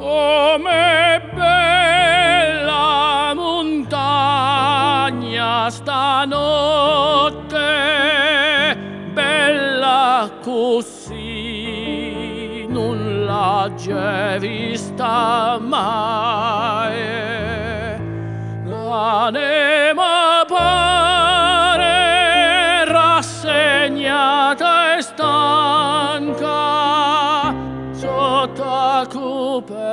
Come bella montagna stanotte, bella così, non l'ha già vista mai. L'anima pare rassegnata e stanca, sotto a cupere.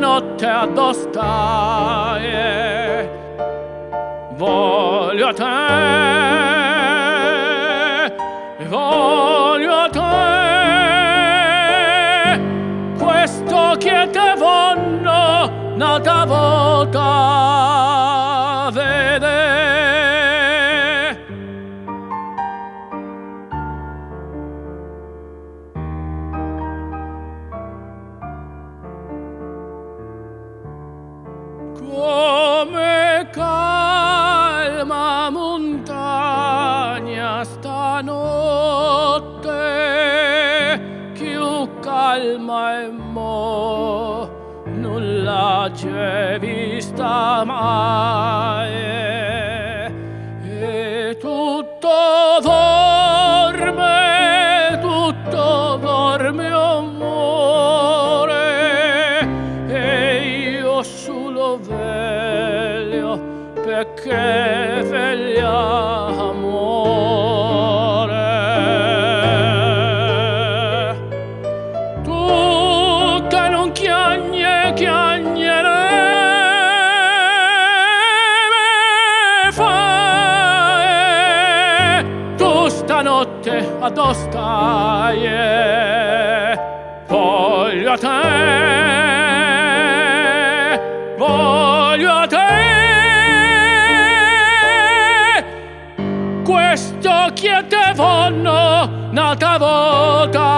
notte addostaie voglio a te voglio a te. Questo che te vonno nata volta. come calma montagna stanotte più calma e mo nulla c'è vista mai e tutto dorme tutto dorme amore. perché vegliamo amore. Tu che non chiagne chiagnere fai tu stanotte addostaie voglio a te. occhi e te fanno nata vota